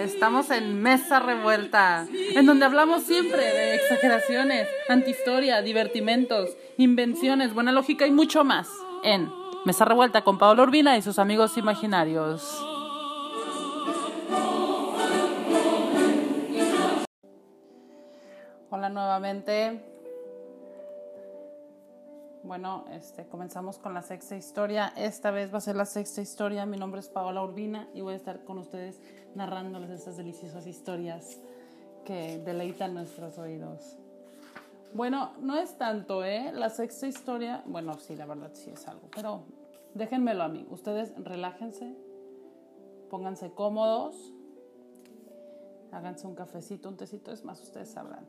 Estamos en Mesa Revuelta, en donde hablamos siempre de exageraciones, antihistoria, divertimentos, invenciones, buena lógica y mucho más. En Mesa Revuelta con Pablo Urbina y sus amigos imaginarios. Hola nuevamente. Bueno, este, comenzamos con la sexta historia. Esta vez va a ser la sexta historia. Mi nombre es Paola Urbina y voy a estar con ustedes narrándoles estas deliciosas historias que deleitan nuestros oídos. Bueno, no es tanto, ¿eh? La sexta historia, bueno, sí, la verdad sí es algo, pero déjenmelo a mí. Ustedes relájense, pónganse cómodos, háganse un cafecito, un tecito, es más, ustedes sabrán.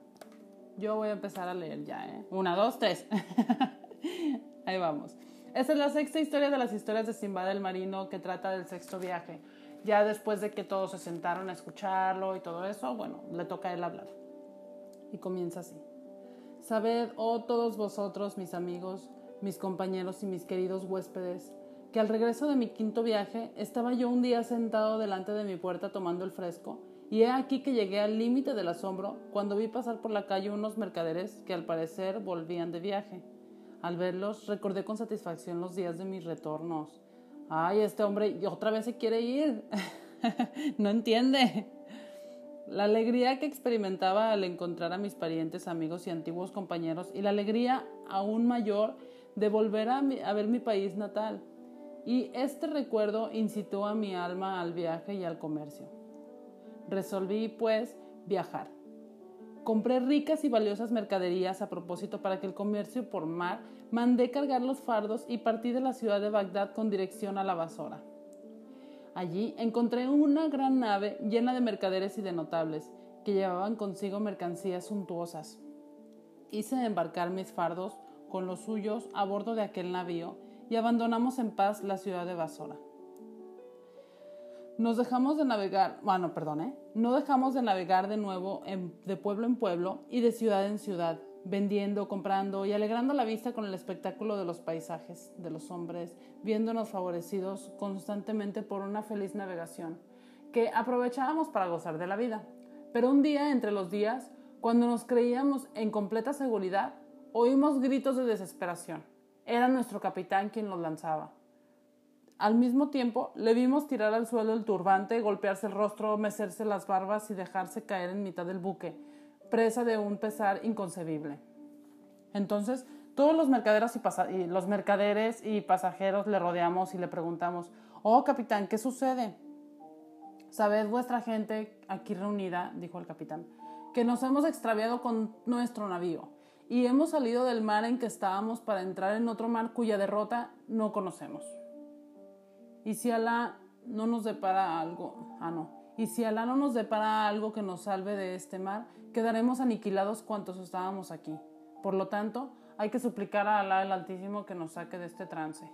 Yo voy a empezar a leer ya, ¿eh? Una, dos, tres. Ahí vamos. Esta es la sexta historia de las historias de Simba del Marino que trata del sexto viaje. Ya después de que todos se sentaron a escucharlo y todo eso, bueno, le toca a él hablar. Y comienza así. Sabed, oh todos vosotros, mis amigos, mis compañeros y mis queridos huéspedes, que al regreso de mi quinto viaje estaba yo un día sentado delante de mi puerta tomando el fresco, y he aquí que llegué al límite del asombro cuando vi pasar por la calle unos mercaderes que al parecer volvían de viaje. Al verlos recordé con satisfacción los días de mis retornos. Ay, este hombre otra vez se quiere ir. no entiende. La alegría que experimentaba al encontrar a mis parientes, amigos y antiguos compañeros y la alegría aún mayor de volver a, a ver mi país natal. Y este recuerdo incitó a mi alma al viaje y al comercio. Resolví, pues, viajar. Compré ricas y valiosas mercaderías a propósito para que el comercio por mar mandé cargar los fardos y partí de la ciudad de Bagdad con dirección a la Basora. Allí encontré una gran nave llena de mercaderes y de notables, que llevaban consigo mercancías suntuosas. Hice embarcar mis fardos con los suyos a bordo de aquel navío y abandonamos en paz la ciudad de Basora. Nos dejamos de navegar, bueno, perdón, ¿eh? no dejamos de navegar de nuevo de pueblo en pueblo y de ciudad en ciudad, vendiendo, comprando y alegrando la vista con el espectáculo de los paisajes, de los hombres, viéndonos favorecidos constantemente por una feliz navegación, que aprovechábamos para gozar de la vida. Pero un día, entre los días, cuando nos creíamos en completa seguridad, oímos gritos de desesperación. Era nuestro capitán quien los lanzaba. Al mismo tiempo, le vimos tirar al suelo el turbante, golpearse el rostro, mecerse las barbas y dejarse caer en mitad del buque, presa de un pesar inconcebible. Entonces, todos los mercaderos y, los mercaderes y pasajeros le rodeamos y le preguntamos, Oh, capitán, ¿qué sucede? Sabed vuestra gente aquí reunida, dijo el capitán, que nos hemos extraviado con nuestro navío y hemos salido del mar en que estábamos para entrar en otro mar cuya derrota no conocemos. Y si Alá no nos depara algo, ah no, y si Alá no nos depara algo que nos salve de este mar, quedaremos aniquilados cuantos estábamos aquí. Por lo tanto, hay que suplicar a Alá el Altísimo que nos saque de este trance.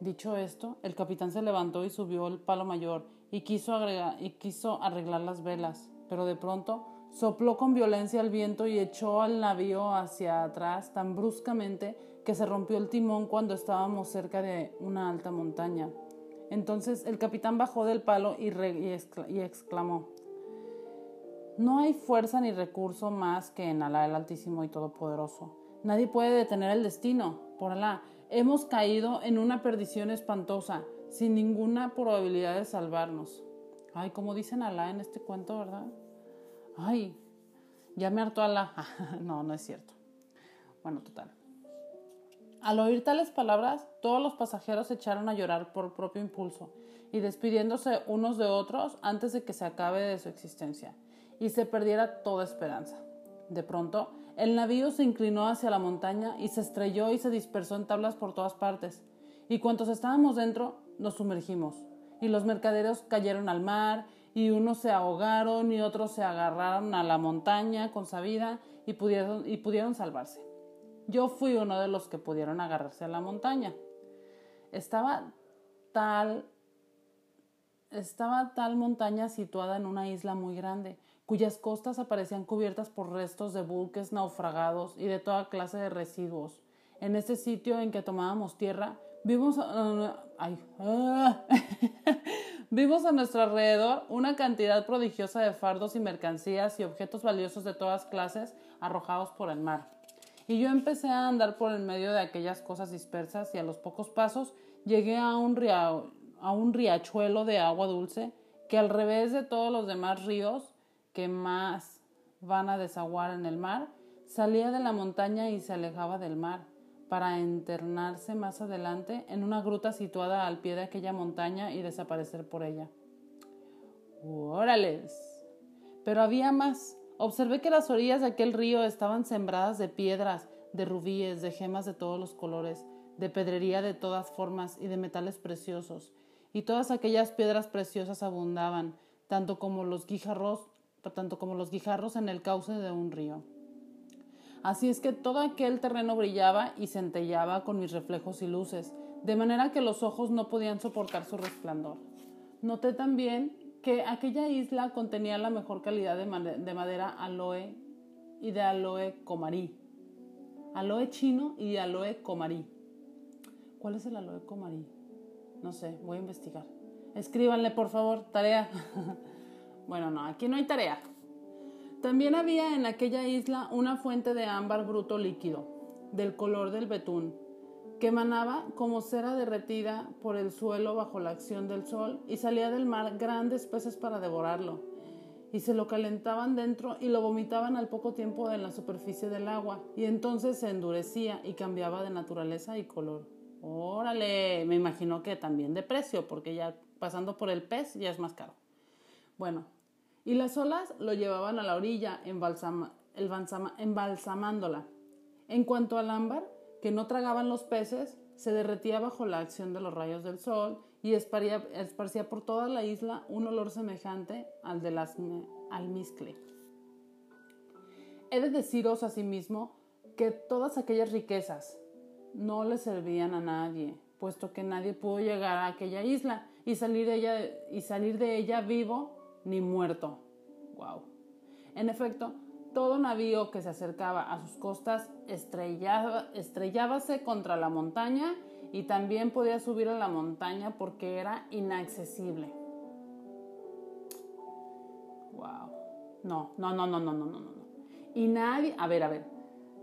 Dicho esto, el capitán se levantó y subió el palo mayor y quiso, y quiso arreglar las velas, pero de pronto sopló con violencia el viento y echó al navío hacia atrás tan bruscamente que se rompió el timón cuando estábamos cerca de una alta montaña. Entonces el capitán bajó del palo y, exclamó, No hay fuerza ni recurso más que en Alá el Altísimo y Todopoderoso. Nadie puede detener el destino. Por Alá, hemos caído en una perdición espantosa, sin ninguna probabilidad de salvarnos. Ay, como dicen Alá en este cuento, ¿verdad? Ay, ya me hartó Alá. no, no es cierto. Bueno, total. Al oír tales palabras, todos los pasajeros se echaron a llorar por propio impulso y despidiéndose unos de otros antes de que se acabe de su existencia y se perdiera toda esperanza. De pronto, el navío se inclinó hacia la montaña y se estrelló y se dispersó en tablas por todas partes. Y cuantos estábamos dentro, nos sumergimos. Y los mercaderos cayeron al mar, y unos se ahogaron y otros se agarraron a la montaña con sabida y pudieron, y pudieron salvarse. Yo fui uno de los que pudieron agarrarse a la montaña. Estaba tal estaba tal montaña situada en una isla muy grande, cuyas costas aparecían cubiertas por restos de buques naufragados y de toda clase de residuos. En ese sitio en que tomábamos tierra, vimos, uh, Vimos a nuestro alrededor una cantidad prodigiosa de fardos y mercancías y objetos valiosos de todas clases arrojados por el mar. Y yo empecé a andar por el medio de aquellas cosas dispersas y a los pocos pasos llegué a un, a un riachuelo de agua dulce que al revés de todos los demás ríos que más van a desaguar en el mar, salía de la montaña y se alejaba del mar para internarse más adelante en una gruta situada al pie de aquella montaña y desaparecer por ella. ¡Órales! Pero había más. Observé que las orillas de aquel río estaban sembradas de piedras, de rubíes, de gemas de todos los colores, de pedrería de todas formas y de metales preciosos. Y todas aquellas piedras preciosas abundaban, tanto como los guijarros, tanto como los guijarros en el cauce de un río. Así es que todo aquel terreno brillaba y centellaba con mis reflejos y luces, de manera que los ojos no podían soportar su resplandor. Noté también que aquella isla contenía la mejor calidad de, madera aloe y de aloe comarí. Aloe chino y de aloe comarí. ¿Cuál es el aloe comarí? No sé, voy a investigar. Escríbanle, por favor, tarea. bueno, no, aquí no hay tarea. También había en aquella isla una fuente de ámbar bruto líquido, del color del betún, que emanaba como cera derretida por el suelo bajo la acción del sol y salía del mar grandes peces para devorarlo, y se lo calentaban dentro y lo vomitaban al poco tiempo en la superficie del agua, y entonces se endurecía y cambiaba de naturaleza y color. Órale, me imagino que también de precio, porque ya pasando por el pez ya es más caro. Bueno, y las olas lo llevaban a la orilla embalsamándola. En cuanto al ámbar, que no tragaban los peces, se derretía bajo la acción de los rayos del sol y esparcía, por toda la isla un olor semejante al del almizcle. He de deciros asimismo que todas aquellas riquezas no le servían a nadie, puesto que nadie pudo llegar a aquella isla y salir de ella, y salir de ella vivo ni muerto. Wow. En efecto, todo navío que se acercaba a sus costas estrellábase contra la montaña y también podía subir a la montaña porque era inaccesible. Wow. No, no, no, no, no, no, no, no. Y nadie, a ver, a ver.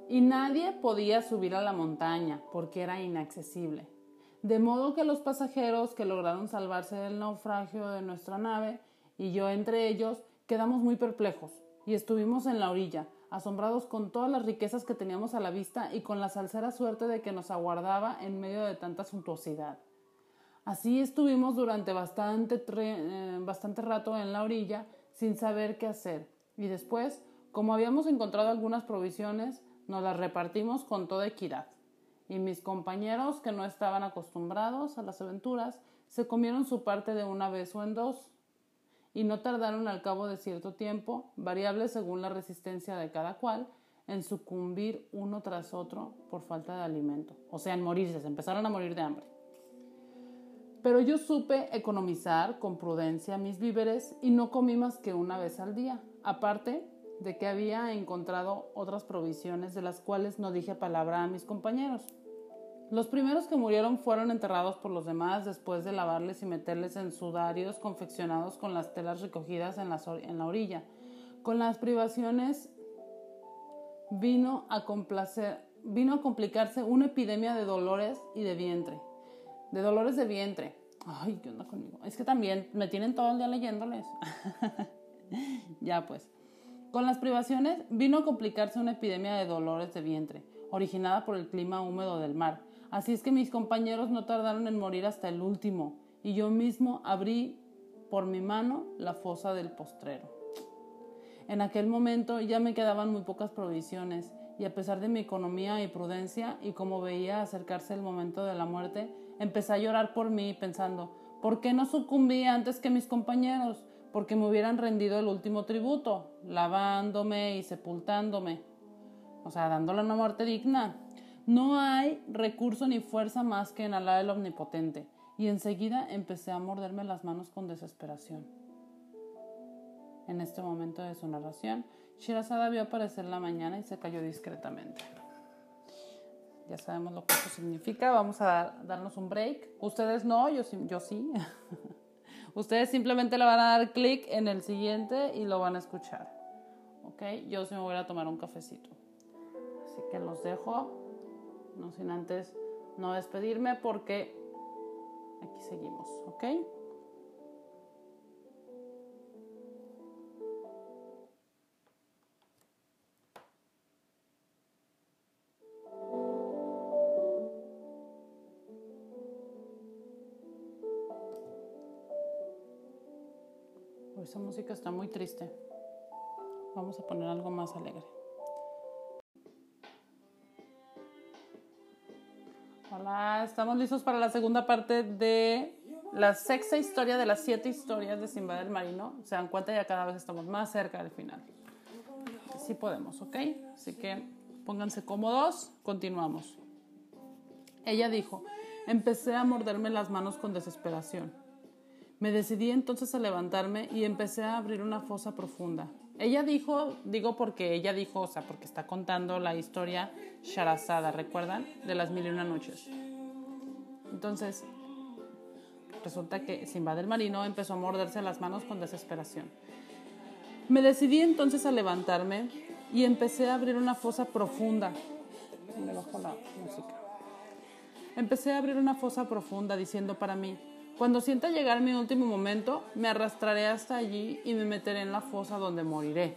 Y nadie podía subir a la montaña porque era inaccesible. De modo que los pasajeros que lograron salvarse del naufragio de nuestra nave y yo entre ellos quedamos muy perplejos y estuvimos en la orilla, asombrados con todas las riquezas que teníamos a la vista y con la salsera suerte de que nos aguardaba en medio de tanta suntuosidad. Así estuvimos durante bastante, eh, bastante rato en la orilla sin saber qué hacer y después, como habíamos encontrado algunas provisiones, nos las repartimos con toda equidad. Y mis compañeros, que no estaban acostumbrados a las aventuras, se comieron su parte de una vez o en dos, y no tardaron al cabo de cierto tiempo, variable según la resistencia de cada cual, en sucumbir uno tras otro por falta de alimento, o sea, en morirse, se empezaron a morir de hambre. Pero yo supe economizar con prudencia mis víveres y no comí más que una vez al día, aparte de que había encontrado otras provisiones de las cuales no dije palabra a mis compañeros. Los primeros que murieron fueron enterrados por los demás después de lavarles y meterles en sudarios confeccionados con las telas recogidas en la, en la orilla. Con las privaciones vino a, complacer, vino a complicarse una epidemia de dolores y de vientre. De dolores de vientre. Ay, ¿qué onda conmigo? Es que también me tienen todo el día leyéndoles. ya pues. Con las privaciones vino a complicarse una epidemia de dolores de vientre, originada por el clima húmedo del mar Así es que mis compañeros no tardaron en morir hasta el último, y yo mismo abrí por mi mano la fosa del postrero. En aquel momento ya me quedaban muy pocas provisiones, y a pesar de mi economía y prudencia, y como veía acercarse el momento de la muerte, empecé a llorar por mí, pensando, ¿por qué no sucumbí antes que mis compañeros? Porque me hubieran rendido el último tributo, lavándome y sepultándome. O sea, dándole una muerte digna. No hay recurso ni fuerza más que en Alá el Omnipotente, y enseguida empecé a morderme las manos con desesperación. En este momento de su narración, Shirazada vio aparecer la mañana y se cayó discretamente. Ya sabemos lo que eso significa. Vamos a darnos un break. Ustedes no, yo sí. Yo sí. Ustedes simplemente le van a dar clic en el siguiente y lo van a escuchar. ¿Ok? Yo sí me voy a tomar un cafecito. Así que los dejo, no sin antes no despedirme porque aquí seguimos. ¿Ok? esa música está muy triste. Vamos a poner algo más alegre. Estamos listos para la segunda parte de la sexta historia de las siete historias de Simba del Marino. Se dan cuenta, ya cada vez estamos más cerca del final. Sí podemos, ¿ok? Así que pónganse cómodos, continuamos. Ella dijo, empecé a morderme las manos con desesperación. Me decidí entonces a levantarme y empecé a abrir una fosa profunda. Ella dijo, digo porque ella dijo, o sea, porque está contando la historia Sharazada, ¿recuerdan? De las mil y una noches. Entonces, resulta que Simba del Marino empezó a morderse las manos con desesperación. Me decidí entonces a levantarme y empecé a abrir una fosa profunda. Me la música. Empecé a abrir una fosa profunda diciendo para mí, cuando sienta llegar mi último momento, me arrastraré hasta allí y me meteré en la fosa donde moriré.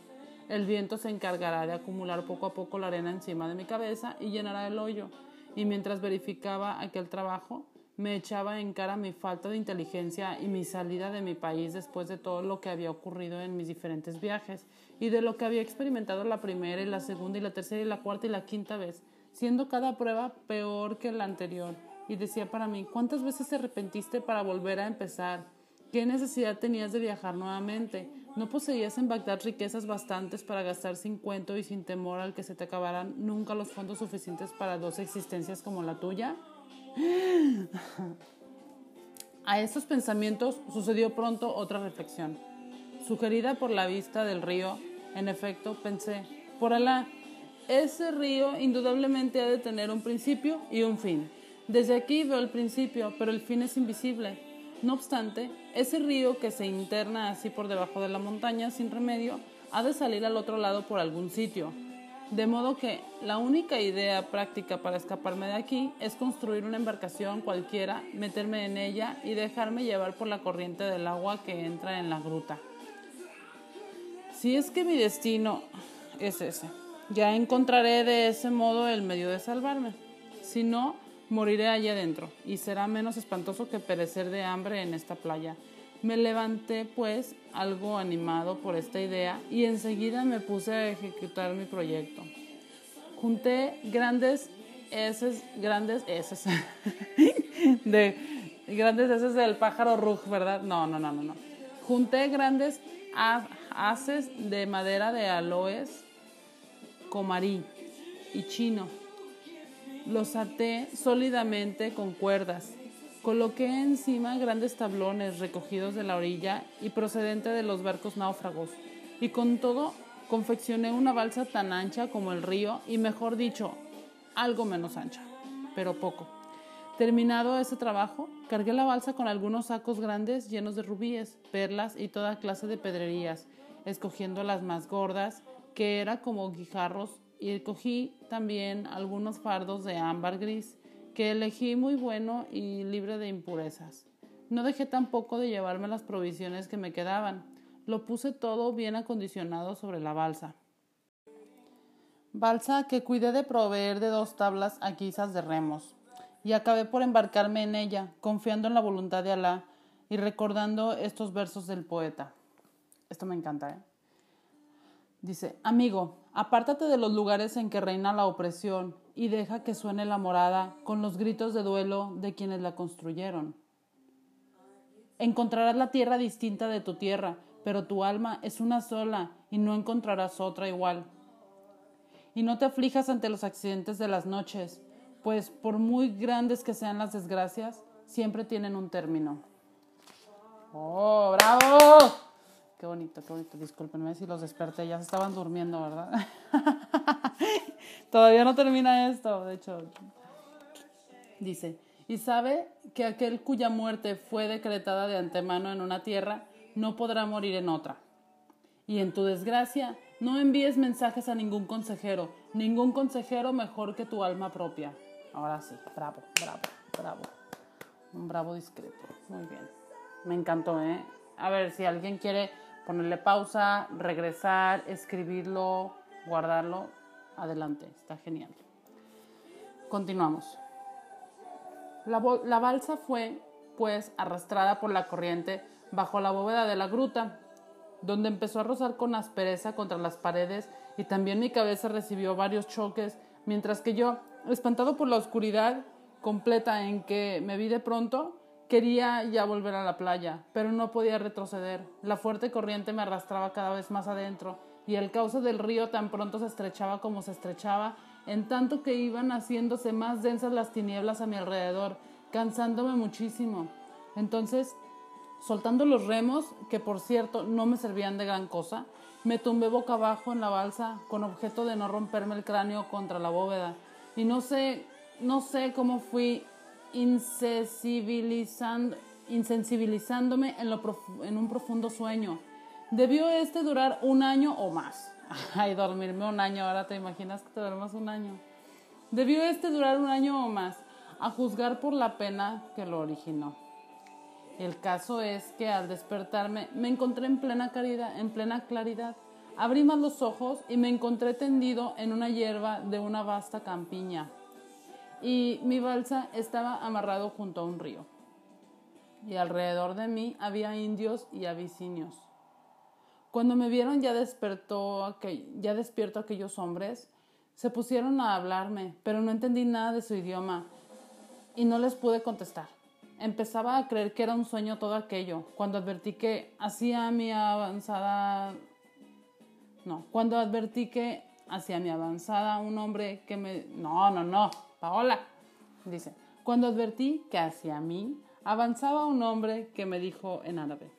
El viento se encargará de acumular poco a poco la arena encima de mi cabeza y llenará el hoyo. Y mientras verificaba aquel trabajo, me echaba en cara mi falta de inteligencia y mi salida de mi país después de todo lo que había ocurrido en mis diferentes viajes y de lo que había experimentado la primera y la segunda y la tercera y la cuarta y la quinta vez, siendo cada prueba peor que la anterior y decía para mí, ¿cuántas veces te arrepentiste para volver a empezar? ¿Qué necesidad tenías de viajar nuevamente? ¿No poseías en Bagdad riquezas bastantes para gastar sin cuento y sin temor al que se te acabaran nunca los fondos suficientes para dos existencias como la tuya? A estos pensamientos sucedió pronto otra reflexión. Sugerida por la vista del río, en efecto, pensé, por Alá, ese río indudablemente ha de tener un principio y un fin. Desde aquí veo el principio, pero el fin es invisible. No obstante, ese río que se interna así por debajo de la montaña sin remedio ha de salir al otro lado por algún sitio. De modo que la única idea práctica para escaparme de aquí es construir una embarcación cualquiera, meterme en ella y dejarme llevar por la corriente del agua que entra en la gruta. Si es que mi destino es ese, ya encontraré de ese modo el medio de salvarme. Si no, moriré allí adentro, y será menos espantoso que perecer de hambre en esta playa. Me levanté, pues, algo animado por esta idea, y enseguida me puse a ejecutar mi proyecto. Junté grandes eses, grandes eses, de grandes eses del pájaro rug, ¿verdad? No, no, no, no, no. Junté grandes haces de madera de aloes, comarí y chino los até sólidamente con cuerdas. Coloqué encima grandes tablones recogidos de la orilla y procedente de los barcos náufragos, y con todo confeccioné una balsa tan ancha como el río, y mejor dicho, algo menos ancha, pero poco. Terminado ese trabajo, cargué la balsa con algunos sacos grandes llenos de rubíes, perlas y toda clase de pedrerías, escogiendo las más gordas, que eran como guijarros y cogí también algunos fardos de ámbar gris que elegí muy bueno y libre de impurezas. No dejé tampoco de llevarme las provisiones que me quedaban. Lo puse todo bien acondicionado sobre la balsa. Balsa que cuidé de proveer de dos tablas aquisas de remos. Y acabé por embarcarme en ella, confiando en la voluntad de Alá y recordando estos versos del poeta. Esto me encanta, ¿eh? Dice, amigo, apártate de los lugares en que reina la opresión y deja que suene la morada con los gritos de duelo de quienes la construyeron. Encontrarás la tierra distinta de tu tierra, pero tu alma es una sola y no encontrarás otra igual. Y no te aflijas ante los accidentes de las noches, pues por muy grandes que sean las desgracias, siempre tienen un término. ¡Oh, bravo! Qué bonito, qué bonito. Discúlpenme si los desperté, ya se estaban durmiendo, ¿verdad? Todavía no termina esto, de hecho. Dice, y sabe que aquel cuya muerte fue decretada de antemano en una tierra no podrá morir en otra. Y en tu desgracia no envíes mensajes a ningún consejero, ningún consejero mejor que tu alma propia. Ahora sí, bravo, bravo, bravo. Un bravo discreto. Muy bien. Me encantó, ¿eh? A ver, si alguien quiere ponerle pausa, regresar, escribirlo, guardarlo, adelante, está genial. Continuamos. La, la balsa fue, pues, arrastrada por la corriente bajo la bóveda de la gruta, donde empezó a rozar con aspereza contra las paredes y también mi cabeza recibió varios choques, mientras que yo, espantado por la oscuridad completa en que me vi de pronto, quería ya volver a la playa, pero no podía retroceder. La fuerte corriente me arrastraba cada vez más adentro y el cauce del río tan pronto se estrechaba como se estrechaba, en tanto que iban haciéndose más densas las tinieblas a mi alrededor, cansándome muchísimo. Entonces Soltando los remos, que por cierto no me servían de gran cosa, me tumbé boca abajo en la balsa con objeto de no romperme el cráneo contra la bóveda. Y no sé, no sé cómo fui insensibilizándome en, un profundo sueño. Debió este durar un año o más. Ay, dormirme un año, ahora te imaginas que te duermas un año. Debió este durar un año o más, a juzgar por la pena que lo originó. El caso es que al despertarme me encontré en plena claridad, en plena claridad. Abrí más los ojos y me encontré tendido en una hierba de una vasta campiña. Y mi balsa estaba amarrado junto a un río. Y alrededor de mí había indios y abisinios. Cuando me vieron ya despertó ya despierto aquellos hombres, se pusieron a hablarme, pero no entendí nada de su idioma y no les pude contestar. Empezaba a creer que era un sueño todo aquello, cuando advertí que hacía mi avanzada... No, cuando advertí que hacia mi avanzada un hombre que me... No, no, no, Paola, dice. Cuando advertí que hacia mí avanzaba un hombre que me dijo en árabe.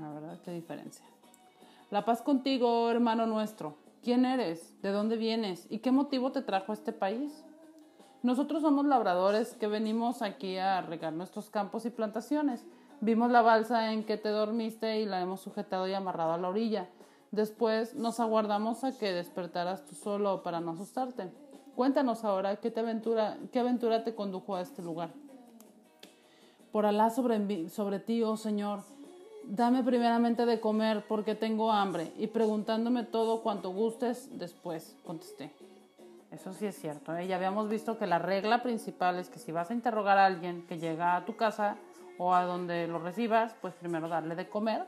La verdad, qué diferencia. La paz contigo, hermano nuestro. ¿Quién eres? ¿De dónde vienes? ¿Y qué motivo te trajo a este país? Nosotros somos labradores que venimos aquí a regar nuestros campos y plantaciones. Vimos la balsa en que te dormiste y la hemos sujetado y amarrado a la orilla. Después nos aguardamos a que despertaras tú solo para no asustarte. Cuéntanos ahora qué, aventura, qué aventura te condujo a este lugar. Por Alá sobre, sobre ti, oh Señor, dame primeramente de comer porque tengo hambre y preguntándome todo cuanto gustes después, contesté. Eso sí es cierto. ¿eh? Ya habíamos visto que la regla principal es que si vas a interrogar a alguien que llega a tu casa o a donde lo recibas, pues primero darle de comer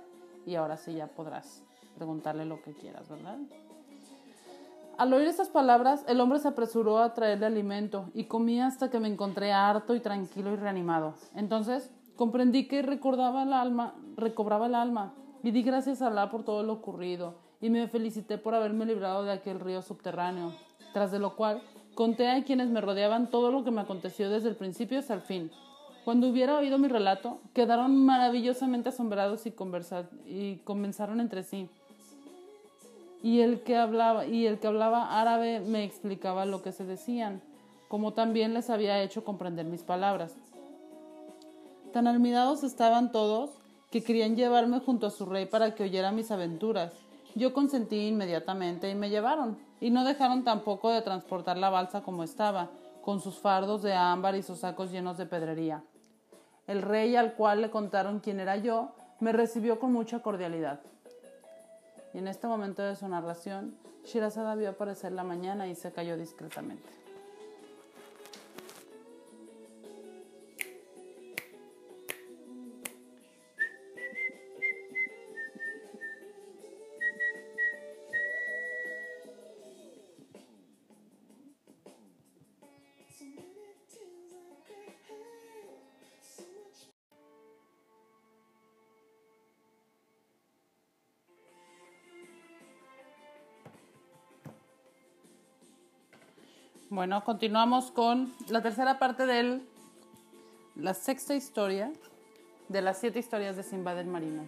y ahora sí ya podrás preguntarle lo que quieras, ¿verdad? Al oír estas palabras, el hombre se apresuró a traerle alimento y comía hasta que me encontré harto y tranquilo y reanimado. Entonces comprendí que recordaba el alma, recobraba el alma y di gracias a Alá por todo lo ocurrido y me felicité por haberme librado de aquel río subterráneo tras de lo cual conté a quienes me rodeaban todo lo que me aconteció desde el principio hasta el fin. Cuando hubiera oído mi relato, quedaron maravillosamente asombrados y, y comenzaron entre sí. Y el, que hablaba, y el que hablaba árabe me explicaba lo que se decían, como también les había hecho comprender mis palabras. Tan admirados estaban todos que querían llevarme junto a su rey para que oyera mis aventuras. Yo consentí inmediatamente y me llevaron y no dejaron tampoco de transportar la balsa como estaba, con sus fardos de ámbar y sus sacos llenos de pedrería. El rey al cual le contaron quién era yo, me recibió con mucha cordialidad. Y en este momento de su narración, Shirazada vio aparecer la mañana y se cayó discretamente. Bueno, continuamos con la tercera parte de la sexta historia de las siete historias de Simba del Marino,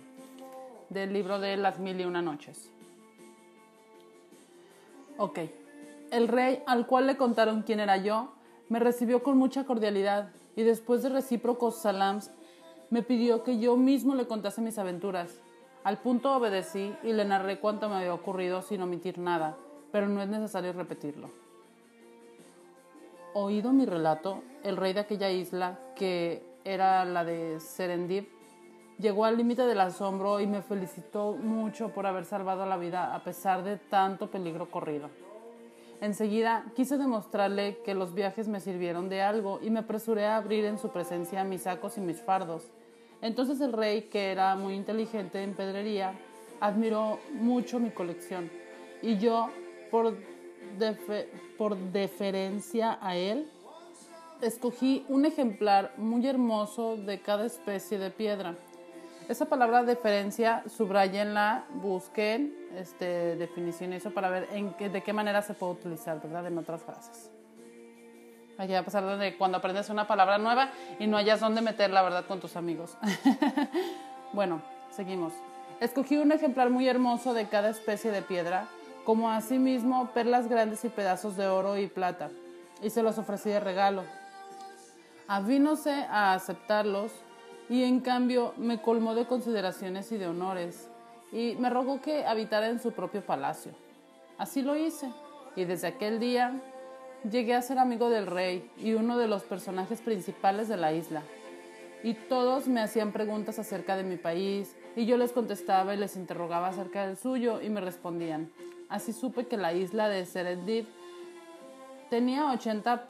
del libro de Las Mil y Una Noches. Ok, el rey al cual le contaron quién era yo, me recibió con mucha cordialidad y después de recíprocos salams, me pidió que yo mismo le contase mis aventuras. Al punto obedecí y le narré cuanto me había ocurrido sin omitir nada, pero no es necesario repetirlo. Oído mi relato, el rey de aquella isla, que era la de Serendip, llegó al límite del asombro y me felicitó mucho por haber salvado la vida a pesar de tanto peligro corrido. Enseguida quise demostrarle que los viajes me sirvieron de algo y me apresuré a abrir en su presencia mis sacos y mis fardos. Entonces el rey, que era muy inteligente en pedrería, admiró mucho mi colección y yo, por, por deferencia a él, escogí un ejemplar muy hermoso de cada especie de piedra esa palabra deferencia, subrayenla, busquen este, definición eso para ver en qué, de qué manera se puede utilizar, ¿verdad? En otras frases. Va a pasar de cuando aprendes una palabra nueva y no hayas dónde meterla, ¿verdad? Con tus amigos. bueno, seguimos. Escogí un ejemplar muy hermoso de cada especie de piedra, como asimismo perlas grandes y pedazos de oro y plata, y se los ofrecí de regalo. Avínose a aceptarlos y en cambio me colmó de consideraciones y de honores, y me rogó que habitara en su propio palacio. Así lo hice, y desde aquel día llegué a ser amigo del rey y uno de los personajes principales de la isla. Y todos me hacían preguntas acerca de mi país, y yo les contestaba y les interrogaba acerca del suyo, y me respondían. Así supe que la isla de Serendip tenía 80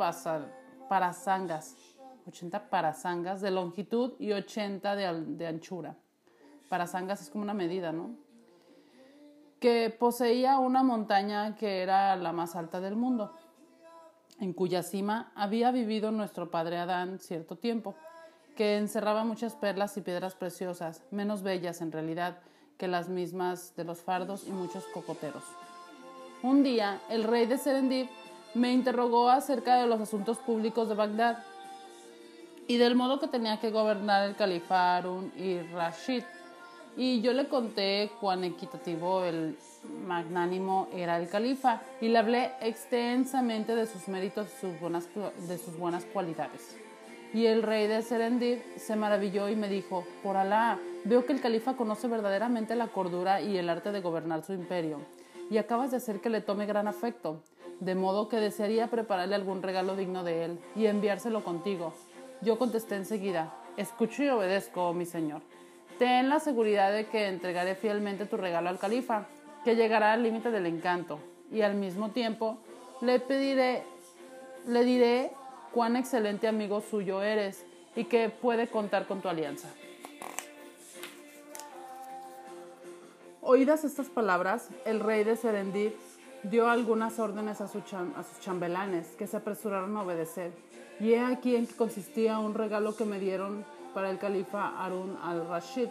parasangas, 80 parasangas de longitud y 80 de, de anchura. Parasangas es como una medida, ¿no? Que poseía una montaña que era la más alta del mundo, en cuya cima había vivido nuestro padre Adán cierto tiempo, que encerraba muchas perlas y piedras preciosas, menos bellas en realidad que las mismas de los fardos y muchos cocoteros. Un día, el rey de Serendip me interrogó acerca de los asuntos públicos de Bagdad y del modo que tenía que gobernar el califa Harun y Rashid. Y yo le conté cuán equitativo el magnánimo era el califa y le hablé extensamente de sus méritos y sus buenas, de sus buenas cualidades. Y el rey de Serendip se maravilló y me dijo, por Alá, veo que el califa conoce verdaderamente la cordura y el arte de gobernar su imperio, y acabas de hacer que le tome gran afecto, de modo que desearía prepararle algún regalo digno de él y enviárselo contigo, yo contesté enseguida, escucho y obedezco, mi señor. Ten la seguridad de que entregaré fielmente tu regalo al califa, que llegará al límite del encanto, y al mismo tiempo le pediré, le diré cuán excelente amigo suyo eres y que puede contar con tu alianza. Oídas estas palabras, el rey de Serendip dio algunas órdenes a, sus chambelanes que se apresuraron a obedecer y he aquí en qué consistía un regalo que me dieron para el califa Harun al-Rashid.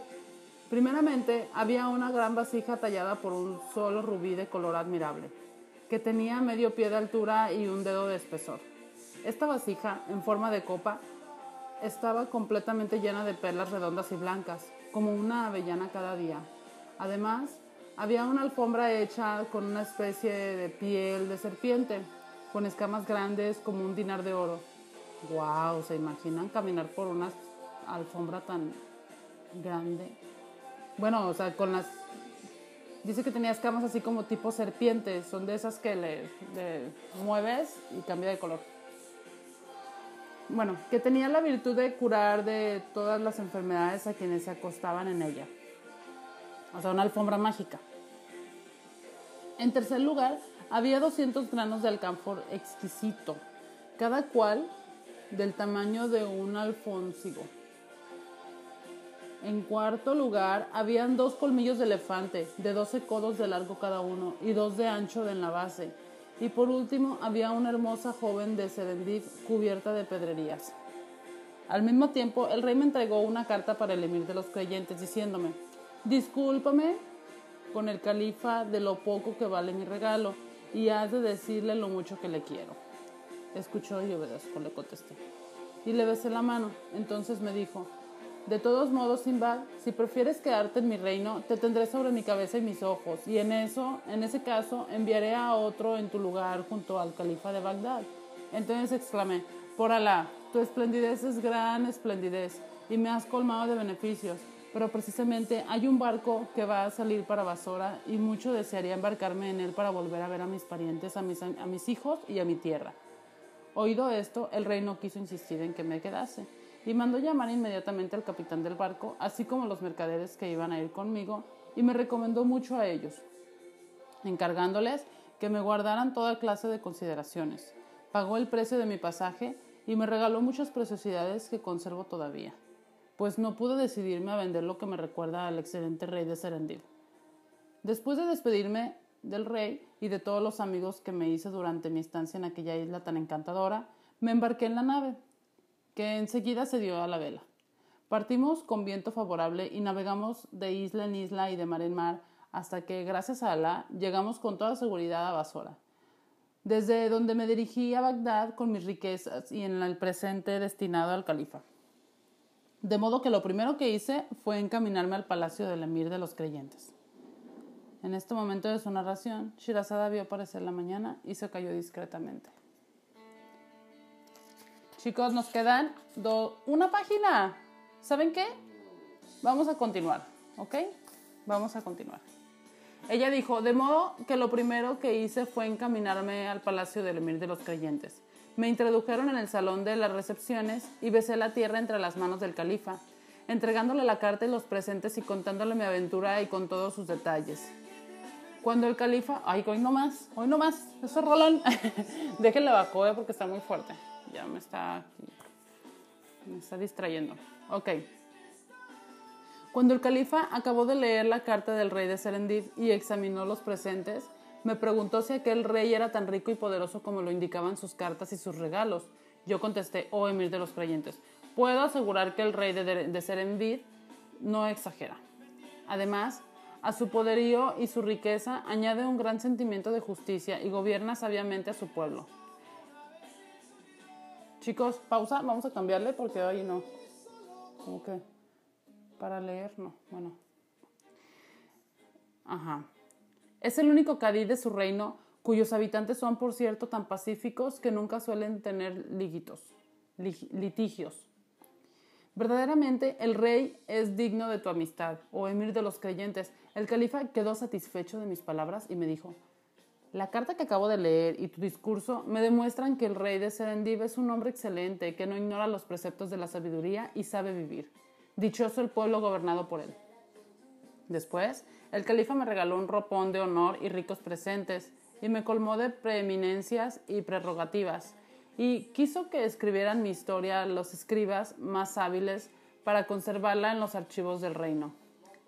Primeramente, había una gran vasija tallada por un solo rubí de color admirable, que tenía medio pie de altura y un dedo de espesor. Esta vasija, en forma de copa, estaba completamente llena de perlas redondas y blancas, como una avellana cada día. Además, había una alfombra hecha con una especie de piel de serpiente, con escamas grandes como un dinar de oro Wow, ¿se imaginan caminar por una alfombra tan grande? Bueno, o sea, con las... Dice que tenía escamas así como tipo serpientes, son de esas que le, mueves y cambia de color. Bueno, que tenía la virtud de curar de todas las enfermedades a quienes se acostaban en ella. O sea, una alfombra mágica. En tercer lugar, había 200 granos de alcanfor exquisito, cada cual del tamaño de un alfónsigo. En cuarto lugar, habían dos colmillos de elefante, de 12 codos de largo cada uno y dos de ancho en la base. Y por último, había una hermosa joven de Serendip cubierta de pedrerías. Al mismo tiempo, el rey me entregó una carta para el emir de los creyentes, diciéndome, discúlpame con el califa de lo poco que vale mi regalo y has de decirle lo mucho que le quiero. Escuchó y obedezco, le contesté. Y le besé la mano. Entonces me dijo, de todos modos, Simbad, si prefieres quedarte en mi reino, te tendré sobre mi cabeza y mis ojos, y en eso, en ese caso, enviaré a otro en tu lugar junto al califa de Bagdad. Entonces exclamé, por Alá, Tu esplendidez es gran esplendidez y me has colmado de beneficios, pero precisamente hay un barco que va a salir para Basora y mucho desearía embarcarme en él para volver a ver a mis parientes, a mis, hijos y a mi tierra. Oído esto, el rey no quiso insistir en que me quedase y mandó llamar inmediatamente al capitán del barco, así como los mercaderes que iban a ir conmigo, y me recomendó mucho a ellos, encargándoles que me guardaran toda clase de consideraciones. Pagó el precio de mi pasaje y me regaló muchas preciosidades que conservo todavía, pues no pude decidirme a vender lo que me recuerda al excelente rey de Serendib. Después de despedirme del rey y de todos los amigos que me hice durante mi estancia en aquella isla tan encantadora, me embarqué en la nave, que enseguida se dio a la vela. Partimos con viento favorable y navegamos de isla en isla y de mar en mar hasta que, gracias a Alá, llegamos con toda seguridad a Basora, desde donde me dirigí a Bagdad con mis riquezas y en el presente destinado al califa. De modo que lo primero que hice fue encaminarme al palacio del emir de los creyentes. En este momento de su narración, Shirazada vio aparecer la mañana y se cayó discretamente. Chicos, nos quedan una página. ¿Saben qué? Vamos a continuar, ¿ok? Vamos a continuar. Ella dijo, de modo que lo primero que hice fue encaminarme al palacio del emir de los creyentes. Me introdujeron en el salón de las recepciones y besé la tierra entre las manos del califa, entregándole la carta y los presentes y contándole mi aventura y con todos sus detalles. Cuando el califa, ay, hoy no más, hoy no más, eso es rolón, déjenle bajo eh, porque está muy fuerte, ya me está, me está distrayendo. Ok. Cuando el califa acabó de leer la carta del rey de Serendip y examinó los presentes, me preguntó si aquel rey era tan rico y poderoso como lo indicaban sus cartas y sus regalos. Yo contesté, oh emir de los creyentes, puedo asegurar que el rey de, de no exagera. Además, a su poderío y su riqueza añade un gran sentimiento de justicia y gobierna sabiamente a su pueblo. Chicos, pausa, vamos a cambiarle porque hoy no. ¿Cómo que? para leer, no, bueno. Ajá. Es el único cadí de su reino cuyos habitantes son, por cierto, tan pacíficos que nunca suelen tener litigios. Verdaderamente, el rey es digno de tu amistad, o emir de los creyentes. El califa quedó satisfecho de mis palabras y me dijo, la carta que acabo de leer y tu discurso me demuestran que el rey de Serendib es un hombre excelente, que no ignora los preceptos de la sabiduría y sabe vivir. Dichoso el pueblo gobernado por él. Después, el califa me regaló un ropón de honor y ricos presentes, y me colmó de preeminencias y prerrogativas, y quiso que escribieran mi historia los escribas más hábiles para conservarla en los archivos del reino.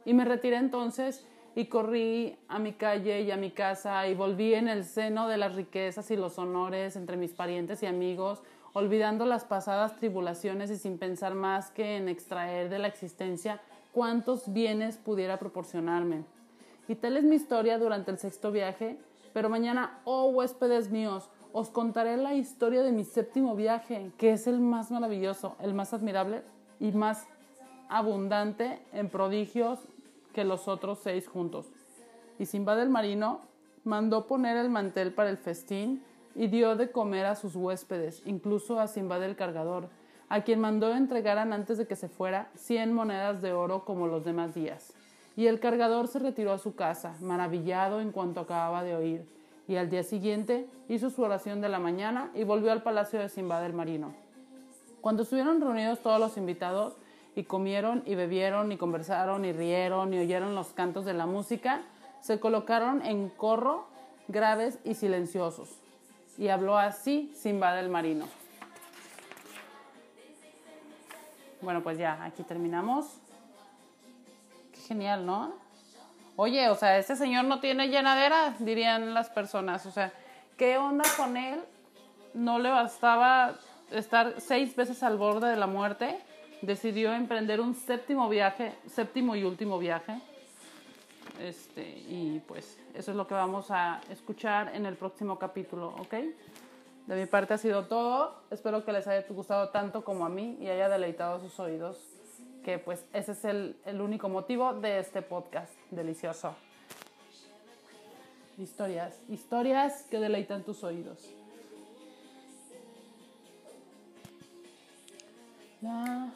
Y me retiré entonces y corrí a mi calle y a mi casa y volví en el seno de las riquezas y los honores entre mis parientes y amigos, olvidando las pasadas tribulaciones y sin pensar más que en extraer de la existencia cuántos bienes pudiera proporcionarme. Y tal es mi historia durante el sexto viaje, pero mañana, oh huéspedes míos, os contaré la historia de mi séptimo viaje, que es el más maravilloso, el más admirable y más abundante en prodigios que los otros seis juntos. Y Simba del Marino mandó poner el mantel para el festín y dio de comer a sus huéspedes, incluso a Simba del cargador, a quien mandó entregaran antes de que se fuera cien monedas de oro como los demás días. Y el cargador se retiró a su casa, maravillado en cuanto acababa de oír, y al día siguiente hizo su oración de la mañana y volvió al palacio de Simba del Marino. Cuando estuvieron reunidos todos los invitados, y comieron y bebieron y conversaron y rieron y oyeron los cantos de la música, se colocaron en corro graves y silenciosos y habló así Simba del Marino. Bueno, pues ya, aquí terminamos. Qué genial, ¿no? Oye, o sea, este señor no tiene llenadera, dirían las personas. O sea, ¿qué onda con él? No le bastaba estar seis veces al borde de la muerte. Decidió emprender un séptimo viaje, séptimo y último viaje. Este, y pues eso es lo que vamos a escuchar en el próximo capítulo, ¿ok? De mi parte ha sido todo. Espero que les haya gustado tanto como a mí y haya deleitado sus oídos, que pues ese es el, el único motivo de este podcast delicioso. Historias, historias que deleitan tus oídos. La